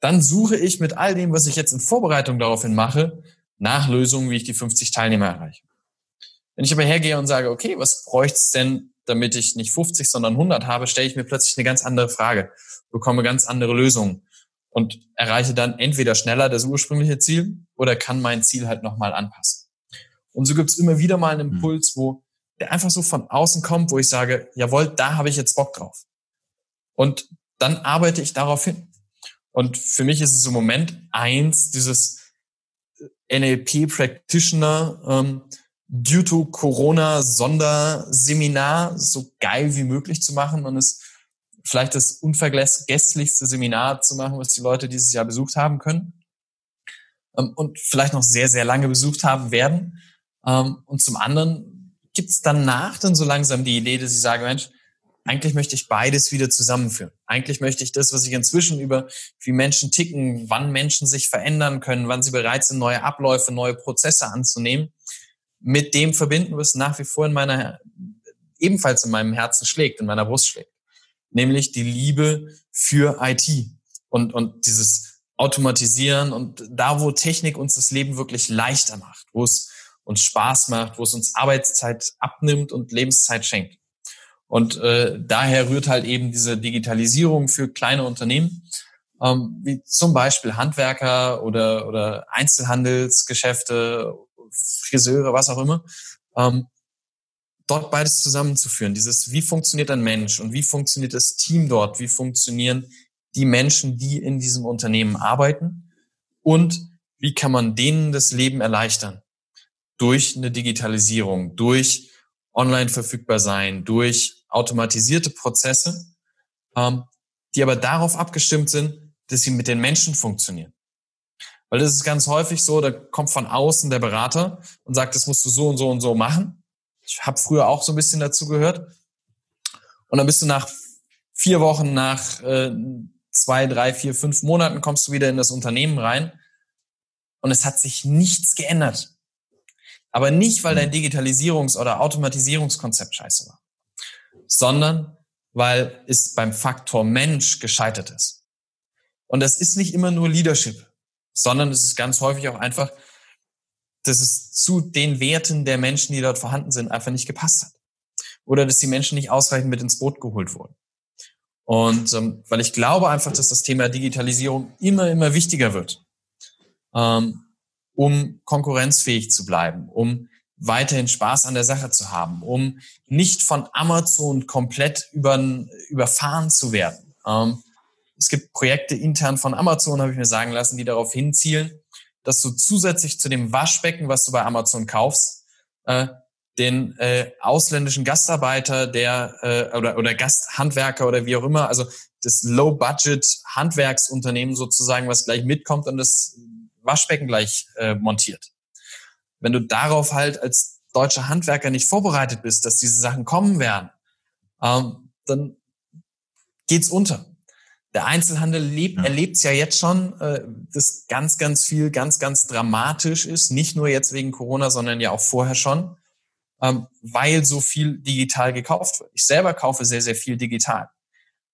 dann suche ich mit all dem, was ich jetzt in Vorbereitung daraufhin mache, nach Lösungen, wie ich die 50 Teilnehmer erreiche. Wenn ich aber hergehe und sage, okay, was bräuchte es denn, damit ich nicht 50, sondern 100 habe, stelle ich mir plötzlich eine ganz andere Frage, bekomme ganz andere Lösungen und erreiche dann entweder schneller das ursprüngliche Ziel oder kann mein Ziel halt nochmal anpassen. Und so gibt es immer wieder mal einen mhm. Impuls, wo der einfach so von außen kommt, wo ich sage, jawohl, da habe ich jetzt Bock drauf. Und dann arbeite ich darauf hin. Und für mich ist es im Moment eins, dieses NLP Practitioner ähm, due to Corona Sonderseminar so geil wie möglich zu machen und es vielleicht das unvergesslichste Seminar zu machen, was die Leute dieses Jahr besucht haben können ähm, und vielleicht noch sehr, sehr lange besucht haben werden. Ähm, und zum anderen gibt es danach dann so langsam die Idee, dass ich sage, Mensch, eigentlich möchte ich beides wieder zusammenführen. Eigentlich möchte ich das, was ich inzwischen über wie Menschen ticken, wann Menschen sich verändern können, wann sie bereit sind, neue Abläufe, neue Prozesse anzunehmen, mit dem verbinden, was nach wie vor in meiner, ebenfalls in meinem Herzen schlägt, in meiner Brust schlägt. Nämlich die Liebe für IT und, und dieses Automatisieren und da, wo Technik uns das Leben wirklich leichter macht, wo es uns Spaß macht, wo es uns Arbeitszeit abnimmt und Lebenszeit schenkt. Und äh, daher rührt halt eben diese Digitalisierung für kleine Unternehmen, ähm, wie zum Beispiel Handwerker oder, oder Einzelhandelsgeschäfte, Friseure, was auch immer, ähm, dort beides zusammenzuführen. Dieses, wie funktioniert ein Mensch und wie funktioniert das Team dort, wie funktionieren die Menschen, die in diesem Unternehmen arbeiten? Und wie kann man denen das Leben erleichtern? Durch eine Digitalisierung, durch online verfügbar sein, durch automatisierte Prozesse, ähm, die aber darauf abgestimmt sind, dass sie mit den Menschen funktionieren. Weil das ist ganz häufig so, da kommt von außen der Berater und sagt, das musst du so und so und so machen. Ich habe früher auch so ein bisschen dazu gehört. Und dann bist du nach vier Wochen, nach äh, zwei, drei, vier, fünf Monaten kommst du wieder in das Unternehmen rein und es hat sich nichts geändert. Aber nicht, weil dein Digitalisierungs- oder Automatisierungskonzept scheiße war, sondern weil es beim Faktor Mensch gescheitert ist. Und das ist nicht immer nur Leadership, sondern es ist ganz häufig auch einfach, dass es zu den Werten der Menschen, die dort vorhanden sind, einfach nicht gepasst hat. Oder dass die Menschen nicht ausreichend mit ins Boot geholt wurden. Und ähm, weil ich glaube einfach, dass das Thema Digitalisierung immer, immer wichtiger wird, ähm, um konkurrenzfähig zu bleiben, um weiterhin Spaß an der Sache zu haben, um nicht von Amazon komplett über, überfahren zu werden. Ähm, es gibt Projekte intern von Amazon, habe ich mir sagen lassen, die darauf hinzielen, dass du zusätzlich zu dem Waschbecken, was du bei Amazon kaufst, äh, den äh, ausländischen Gastarbeiter, der äh, oder oder Gasthandwerker oder wie auch immer, also das Low-Budget-Handwerksunternehmen sozusagen, was gleich mitkommt und das Waschbecken gleich äh, montiert. Wenn du darauf halt als deutscher Handwerker nicht vorbereitet bist, dass diese Sachen kommen werden, ähm, dann geht's unter. Der Einzelhandel lebt, ja. erlebt es ja jetzt schon, äh, dass ganz, ganz viel, ganz, ganz dramatisch ist. Nicht nur jetzt wegen Corona, sondern ja auch vorher schon ähm, weil so viel digital gekauft wird. Ich selber kaufe sehr, sehr viel digital.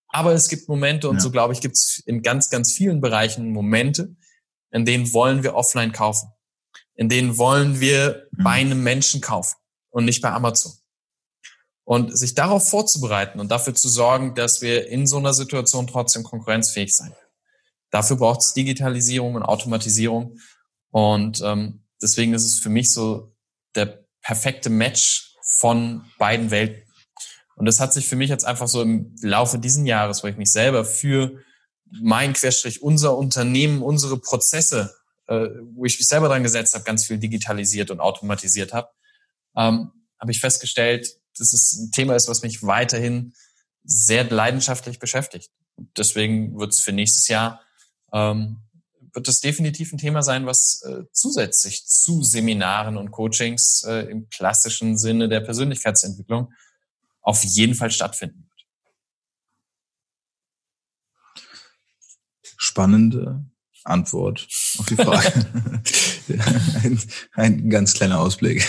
Aber es gibt Momente, und ja. so glaube ich, gibt es in ganz, ganz vielen Bereichen Momente, in denen wollen wir offline kaufen. In denen wollen wir mhm. bei einem Menschen kaufen und nicht bei Amazon. Und sich darauf vorzubereiten und dafür zu sorgen, dass wir in so einer Situation trotzdem konkurrenzfähig sein. Dafür braucht es Digitalisierung und Automatisierung. Und ähm, deswegen ist es für mich so der perfekte Match von beiden Welten. Und das hat sich für mich jetzt einfach so im Laufe diesen Jahres, wo ich mich selber für mein Querstrich, unser Unternehmen, unsere Prozesse, äh, wo ich mich selber dran gesetzt habe, ganz viel digitalisiert und automatisiert habe, ähm, habe ich festgestellt, dass es ein Thema ist, was mich weiterhin sehr leidenschaftlich beschäftigt. Deswegen wird es für nächstes Jahr ähm, wird das definitiv ein Thema sein, was äh, zusätzlich zu Seminaren und Coachings äh, im klassischen Sinne der Persönlichkeitsentwicklung auf jeden Fall stattfinden wird. Spannende Antwort auf die Frage. [laughs] ein, ein, ganz kleiner Ausblick.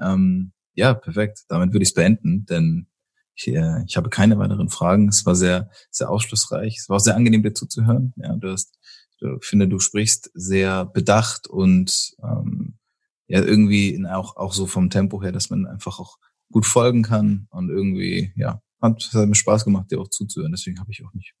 ähm, ja, perfekt. Damit würde ich es beenden, denn ich, äh, ich habe keine weiteren Fragen. Es war sehr, sehr aufschlussreich. Es war auch sehr angenehm, dir zuzuhören. Ja, du hast ich finde, du sprichst sehr bedacht und ähm, ja irgendwie in auch auch so vom Tempo her, dass man einfach auch gut folgen kann und irgendwie ja hat, hat mir Spaß gemacht, dir auch zuzuhören. Deswegen habe ich auch nicht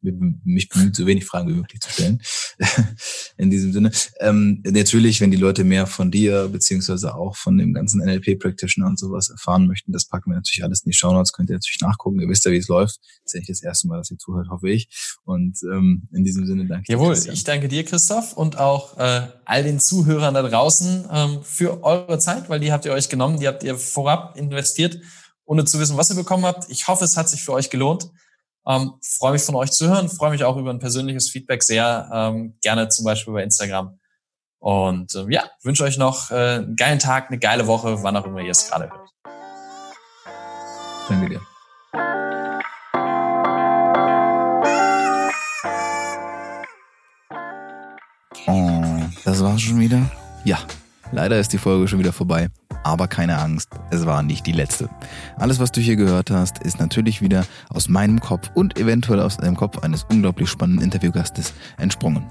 mich bemüht, so wenig Fragen wie möglich zu stellen. [laughs] In diesem Sinne. Ähm, natürlich, wenn die Leute mehr von dir beziehungsweise auch von dem ganzen NLP-Practitioner und sowas erfahren möchten, das packen wir natürlich alles in die Shownotes. Könnt ihr natürlich nachgucken. Ihr wisst ja, wie es läuft. Das ist ja nicht das erste Mal, dass ihr zuhört, hoffe ich. Und ähm, in diesem Sinne danke Jawohl, dir, ich danke dir, Christoph, und auch äh, all den Zuhörern da draußen ähm, für eure Zeit, weil die habt ihr euch genommen, die habt ihr vorab investiert ohne zu wissen, was ihr bekommen habt. Ich hoffe, es hat sich für euch gelohnt. Ähm, freue mich von euch zu hören, freue mich auch über ein persönliches Feedback sehr, ähm, gerne zum Beispiel bei Instagram. Und äh, ja, wünsche euch noch äh, einen geilen Tag, eine geile Woche, wann auch immer ihr es gerade hört. Danke dir. Oh, das war's schon wieder? Ja, leider ist die Folge schon wieder vorbei. Aber keine Angst, es war nicht die letzte. Alles, was du hier gehört hast, ist natürlich wieder aus meinem Kopf und eventuell aus dem Kopf eines unglaublich spannenden Interviewgastes entsprungen.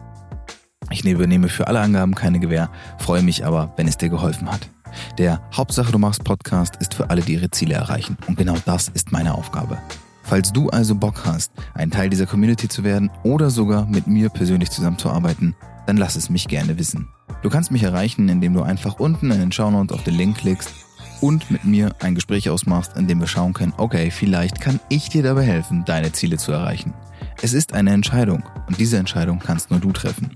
Ich übernehme für alle Angaben keine Gewähr, freue mich aber, wenn es dir geholfen hat. Der Hauptsache du machst Podcast ist für alle, die ihre Ziele erreichen. Und genau das ist meine Aufgabe. Falls du also Bock hast, ein Teil dieser Community zu werden oder sogar mit mir persönlich zusammenzuarbeiten, dann lass es mich gerne wissen. Du kannst mich erreichen, indem du einfach unten in den Shownotes auf den Link klickst und mit mir ein Gespräch ausmachst, in dem wir schauen können, okay, vielleicht kann ich dir dabei helfen, deine Ziele zu erreichen. Es ist eine Entscheidung und diese Entscheidung kannst nur du treffen.